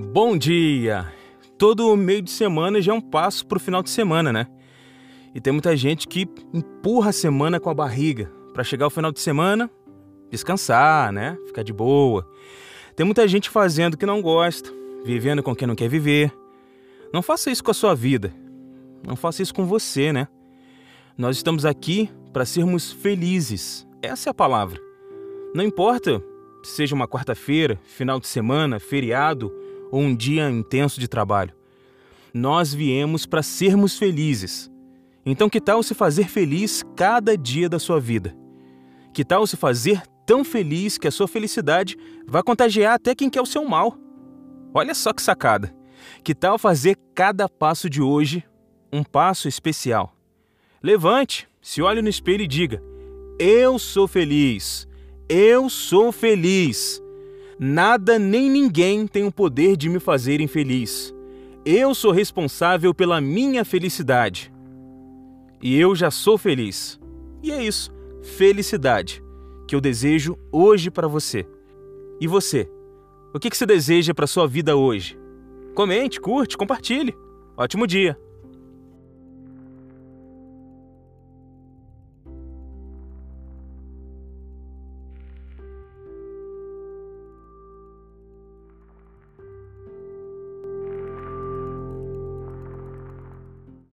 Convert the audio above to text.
Bom dia! Todo meio de semana já é um passo pro final de semana, né? E tem muita gente que empurra a semana com a barriga para chegar ao final de semana, descansar, né? Ficar de boa. Tem muita gente fazendo o que não gosta, vivendo com quem não quer viver. Não faça isso com a sua vida. Não faça isso com você, né? Nós estamos aqui para sermos felizes. Essa é a palavra. Não importa se seja uma quarta-feira, final de semana, feriado ou um dia intenso de trabalho. Nós viemos para sermos felizes. Então, que tal se fazer feliz cada dia da sua vida? Que tal se fazer tão feliz que a sua felicidade vai contagiar até quem quer o seu mal? Olha só que sacada! Que tal fazer cada passo de hoje um passo especial? Levante, se olhe no espelho e diga: Eu sou feliz. Eu sou feliz. Nada nem ninguém tem o poder de me fazer infeliz. Eu sou responsável pela minha felicidade. E eu já sou feliz. E é isso, felicidade, que eu desejo hoje para você. E você? O que você deseja para sua vida hoje? Comente, curte, compartilhe. Ótimo dia!